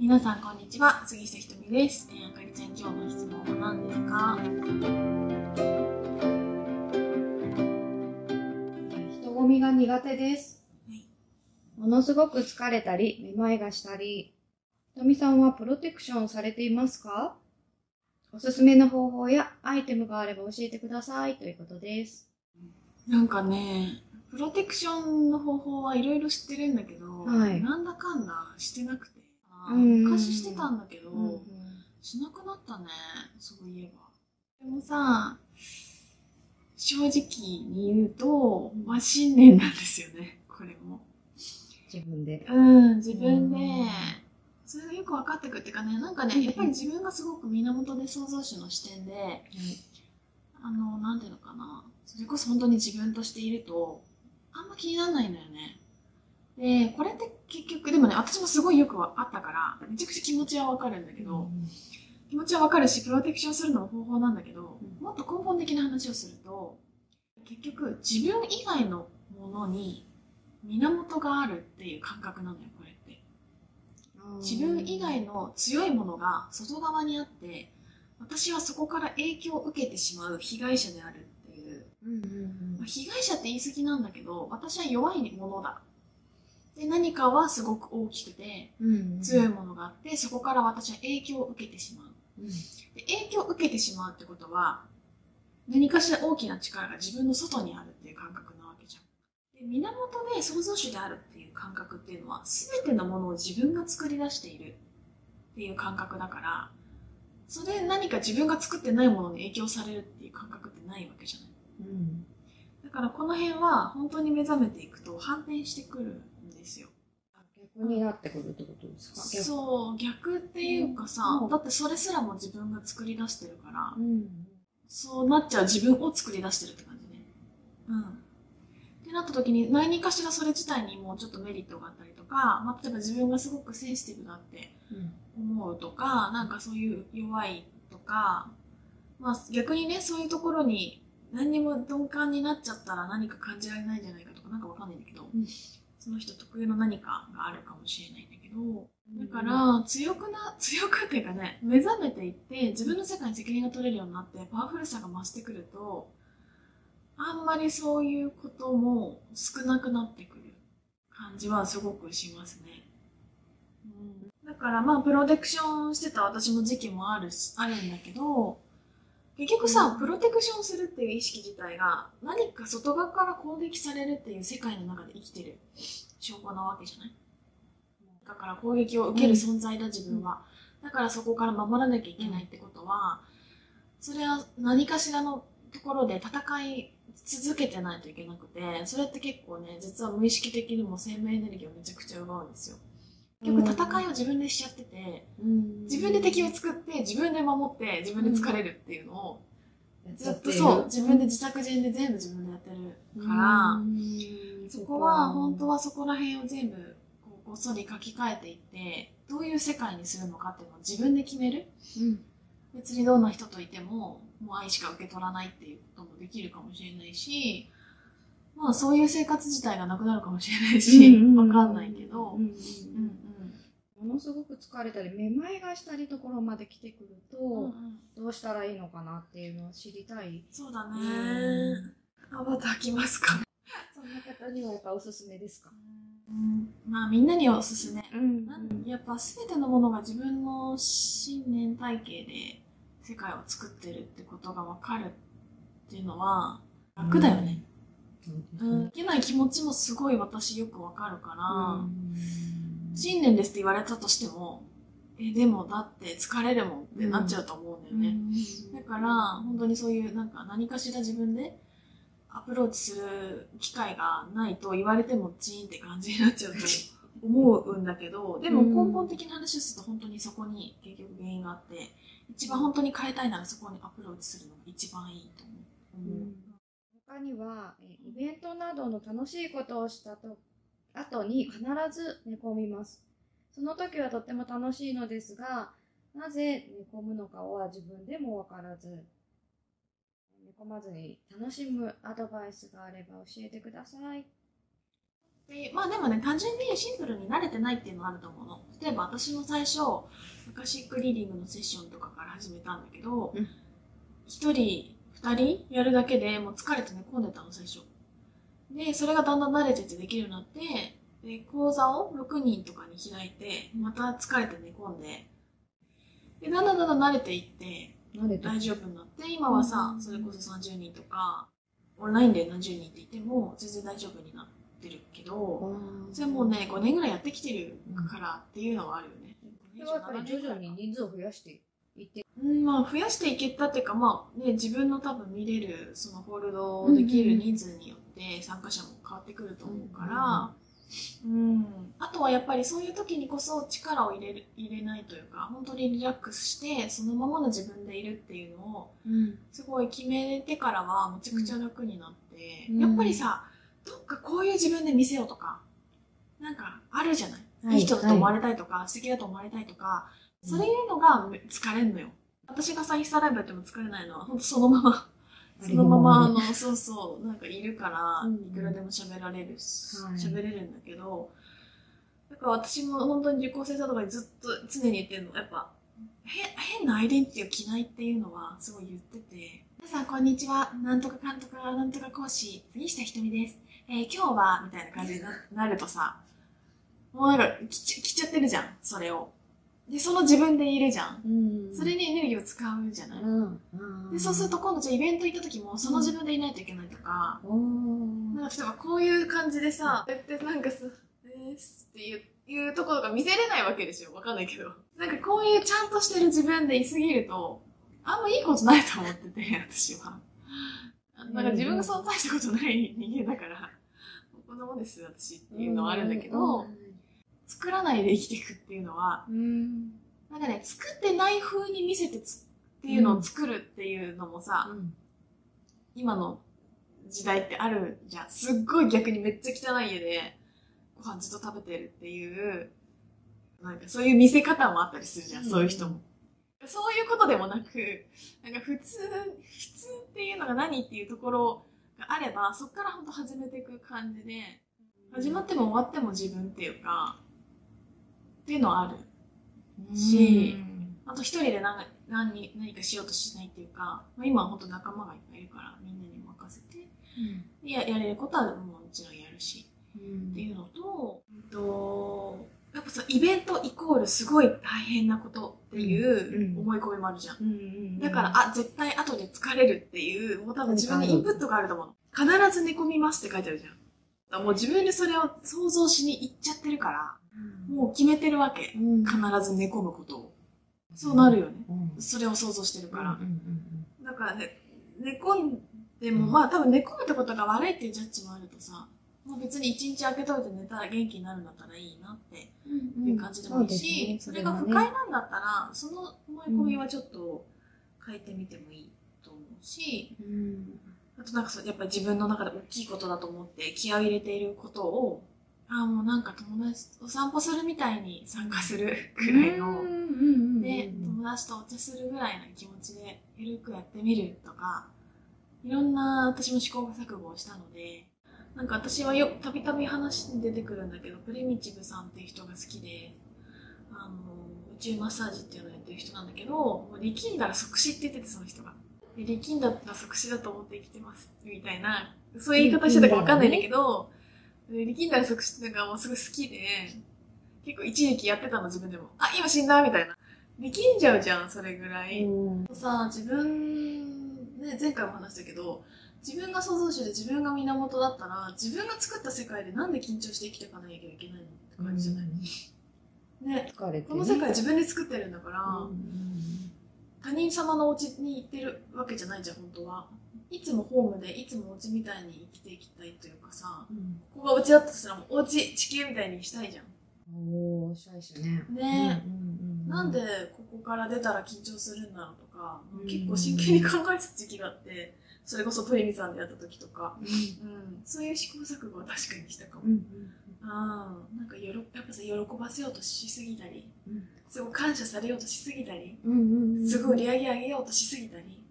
皆さんこんにちは。杉下ひとみです、えー、あかりちゃん今日の質問は何ですか？人混みが苦手です。はい。ものすごく疲れたり、めまいがしたり。ひとみさんはプロテクションされていますか？おすすめの方法やアイテムがあれば教えてください。ということです。なんかねプロテクションの方法はいろいろ知ってるんだけど、はい。なんだかんだしてなくて昔してたんだけど、うんしなくなったねそういえば。でもさ正直に言うと、まあ、信念なんですよねこれも。自分で。うん自分で、うん。それがよく分かってくるっていうかねなんかねやっぱり自分がすごく源で創造主の視点であのなんていうのかな。それこそ本当に自分としているとあんま気にならないんだよねでこれって結局でもね私もすごいよくあったからめちゃくちゃ気持ちは分かるんだけど、気持ちはわかるしプロテクションするのも方法なんだけど、うん。もっと根本的な話をすると結局自分以外のものに源があるっていう感覚なのよこれって。自分以外の強いものが外側にあって私はそこから影響を受けてしまう被害者であるっていう、うんうん。まあ被害者って言い過ぎなんだけど私は弱いものだで何かはすごく大きくて強いものがあってそこから私は影響を受けてしまううんで影響を受けてしまうってことは何かしら大きな力が自分の外にあるっていう感覚なわけじゃん。で源で創造主であるっていう感覚っていうのは全てのものを自分が作り出しているっていう感覚だからそれで何か自分が作ってないものに影響されるっていう感覚ってないわけじゃない。うんだからこの辺は本当に目覚めていくと反転してくるんですよ。逆になってくるってことですか？う。そう逆っていうかさ、うんだってそれすらも自分が作り出してるから、うん。そうなっちゃう自分を作り出してるって感じね。うん。ってなった時に何かしらそれ自体にもうちょっとメリットがあったりとか、まあ、例えば自分がすごくセンシティブだってうん思うとか、なんかそういう弱いとか、まあ逆にね、そういうところに何にも鈍感になっちゃったら何か感じられないんじゃないかとかなんかわかんないんだけど、んその人特有の何かがあるかもしれないんだけど、だから、強くな、強くっていうかね、目覚めていって、自分の世界に責任が取れるようになって、パワフルさが増してくると、あんまりそういうことも少なくなってくる感じはすごくしますね。うん、だからまあ、プロテクションしてた私の時期もあるし、あるんだけど、結局さ、プロテクションするっていう意識自体が、何か外側から攻撃されるっていう世界の中で生きてる証拠なわけじゃない？だから攻撃を受ける存在だ、自分は。だからそこから守らなきゃいけないってことは、それは何かしらのところで戦い続けてないといけなくて、それって結構ね、実は無意識的にも生命エネルギーをめちゃくちゃ奪うんですよ。結局戦いを自分でしちゃってて、うん。自分で敵を作って、自分で守って、自分で疲れるっていうのを、ずっとそう、自分で自作自演で全部自分でやってるから、うん。そこは本当はそこら辺を全部こうごっそり書き換えていってどういう世界にするのかっていうのを自分で決める。うん。別にどんな人といてももう愛しか受け取らないっていうこともできるかもしれないしまあそういう生活自体がなくなるかもしれないしわかんないけど。うんものすごく疲れたりめまいがしたりところまで来てくると、うんうん。どうしたらいいのかなっていうのを知りたい。そうだうねん。アバターきますか？そんな方にはやっぱおすすめですか？うん。まあみんなにおすすめ。うん。なんやっぱ全てのものが自分の信念体系で世界を作ってるってことが分かるっていうのは楽だよね。うん、いけない気持ちもすごい私よく分かるから、信念ですって言われたとしても、え、でもだって疲れるもんってなっちゃうと思うんだよね。だから本当にそういうなんか何かしら自分でアプローチする機会がないと言われてもチーンって感じになっちゃうと思うんだけど でも根本的な話をすると本当にそこに結局原因があって一番本当に変えたいならそこにアプローチするのが一番いいと思う。他にはえイベントなどの楽しいことをしたと後に必ず寝込みますその時はとっても楽しいのですがなぜ寝込むのかは自分でもわからず寝込まずに楽しむアドバイスがあれば教えてくださいでまあでもね、単純にシンプルに慣れてないっていうのはあると思うの。例えば私も最初、アカシックリーディングのセッションとかから始めたんだけどうん、一、人、二人やるだけでもう疲れて寝込んでたの、最初。で、それがだんだん慣れててできるようになって、で、講座を6人とかに開いて、また疲れて寝込んで、で、だんだんだんだん慣れていって、慣れて。大丈夫になって、今はさう、ん。それこそ30人とか、オンラインで何十人って言っても全然大丈夫になってるけど、それもうね、5年ぐらいやってきてるからっていうのはあるよね。それはやっぱり徐々に人数を増やしていって。うん、まあ増やしていけたっていうか、まあね、自分の多分見れる、そのホールドできる人数によって参加者も変わってくると思うから、うん、あとはやっぱりそういう時にこそ力を入れる入れないというか、本当にリラックスして、そのままの自分でいるっていうのを、うん。すごい決めてからはめちゃくちゃ楽になって、うん。やっぱりさ、どっかこういう自分で見せようとか、なんかあるじゃない、はいい、い人だと思われたいとか、素敵だと思われたいとか、そういうのが疲れんのよ。私がさ、インスタライブやっても疲れないのは、ほんとそのまま、あそのまま、あのの、そうそう、なんかいるから、うん。いくらでも喋られるし、はい。喋れるんだけど、だから私も本当に受講生とかにずっと常に言ってるの、やっぱ、へ変なアイデンティティを着ないっていうのはすごい言ってて、皆さんこんにちは、なんとかかんとかなんとか講師、杉下ひとみです。えー今日は、みたいな感じにななるとさ、もうなんか着ちゃ着ちゃってるじゃん、それを。で、その自分でいるじゃん。うん。それにエネルギーを使うじゃない。うん。で、そうすると今度じゃあイベント行った時もその自分でいないといけないとか、おー。なんか例えばこういう感じでさ、やってなんかさ、ですっていういうところが見せれないわけでしょわかんないけど。なんかこういうちゃんとしてる自分でいすぎると、あんまいいことないと思ってて、私は。なんか自分が存在したことない人間だから、こんなもんです、私っていうのはあるんだけど、作らないで生きていくっていうのは、うんなんかね、作ってない風に見せてつっていうのを作るっていうのもさ、うん今の時代ってあるじゃん。すっごい逆にめっちゃ汚い家でご飯ずっと食べてるっていう、なんかそういう見せ方もあったりするじゃん、うんそういう人も。そういうことでもなく、なんか普通、普通っていうのが何っていうところがあれば、そこから本当始めていく感じで、始まっても終わっても自分っていうか、っていうのはある。しあと一人で何何何かしようとしないっていうか、まあ、今は本当仲間がいっぱいいるからみんなに任せてでややれることはもちろんやるしうん。っていうのと,、うん、とやっぱさイベントイコールすごい大変なことっていううん。思い込みもあるじゃん、うんうん。だからあ絶対後で疲れるっていうもう多分自分にインプットがあると思うの。必ず寝込みますって書いてあるじゃんもう自分でそれを想像しに行っちゃってるからもう決めてるわけ。うん。必ず寝込むことを。そうなるよね。うん。それを想像してるから、うんうんだからね、寝込んでも、まあ多分寝込むってことが悪いっていうジャッジもあるとさ、まあ、別に一日空けといて寝たら元気になるんだったらいいなってうんうん。いう感じでもいいし、それが不快なんだったら、その思い込みはちょっと変えてみてもいいと思うし、うんあとなんかそう、やっぱり自分の中で大きいことだと思って気合を入れていることを、ああ、もうなんか友達とお散歩するみたいに参加するくらいの、で、友達とお茶するぐらいの気持ちで、ゆるくやってみるとか、いろんな私も試行錯誤をしたので、なんか私はよ、たびたび話に出てくるんだけど、プリミチブさんっていう人が好きで、あの、宇宙マッサージっていうのをやってる人なんだけど、もう力んだら即死って言ってて、その人が。で力んだら即死だと思って生きてます、みたいな、そういう言い方してたかわかんないんだけど、で力んだら即死ってのがもうすごい好きで、結構一時期やってたの自分でも。あ、今死んだみたいな。力んじゃうじゃん、それぐらい。うんさ、自分、ね、前回も話したけど、自分が創造主で自分が源だったら、自分が作った世界でなんで緊張して生きていかなきゃいけないのって感じじゃない、ね。疲れてねこの世界自分で作ってるんだから、うん他人様のお家に行ってるわけじゃないじゃん、本当は。いつもホームで、いつもお家みたいに生きていきたいというかさ、うん。ここがお家だとしたらもうお家、地球みたいにしたいじゃん。おー、したいですね。ね。うんうんうんなんでここから出たら緊張するんだろうとか、うん。結構真剣に考えてた時期があって、それこそトリミさんでやった時とか、うん。うん、そういう試行錯誤は確かにしたかも。うんうんああ、なんかよろやっぱさ、喜ばせようとしすぎたり、うんすごい感謝されようとしすぎたり、すごい売り上げ上げようとしすぎたり、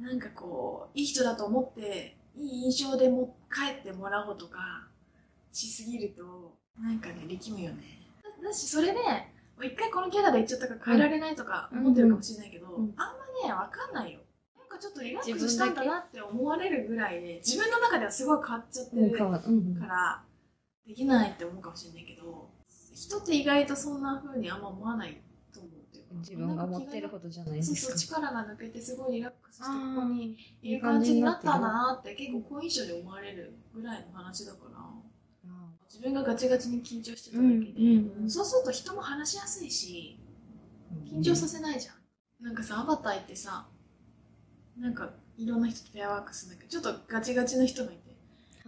なんかこう、いい人だと思って、いい印象でも帰ってもらおうとか、しすぎるとなんかね力むよね。だだしそれで一回このキャラで言っちゃったから変えられないとか思ってるかもしれないけど、あんまねわかんないよ。なんかちょっとリラックスしたんだなって思われるぐらいで自分の中ではすごい変わっちゃってうん、る。からできないって思うかもしれないけど人って意外とそんな風にあんま思わないと思うって自分が思ってることじゃないでそうそうすか。力が抜けてすごいリラックスしてこあこにーいる感じになったなって結構好印象で思われるぐらいの話だから。自分がガチガチに緊張してただけで、うんうんうん。そうすると人も話しやすいし緊張させないじゃん、なんかさアバターってさなんかいろんな人とペアワークするんだけどちょっとガチガチの人がいて。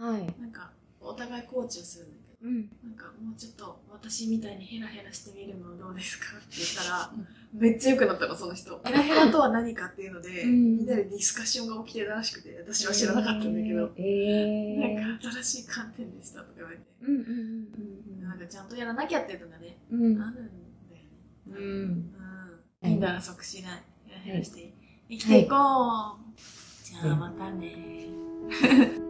はい。なんかお互いコーチをするんだけどうん。なんかもうちょっと私みたいにヘラヘラしてみるのどうですか？って言ったらめっちゃ良くなったのその人ヘラヘラとは何かっていうので、うんみんなでディスカッションが起きてたらしくて私は知らなかったんだけど、えー。なんか新しい観点でしたとか言われて、うんうんうんなんかちゃんとやらなきゃっていうのがね、うんうん。あるんだよね。うん。うん。いいんだら即死ない。ヘラヘラして生きていこう。じゃあまたね。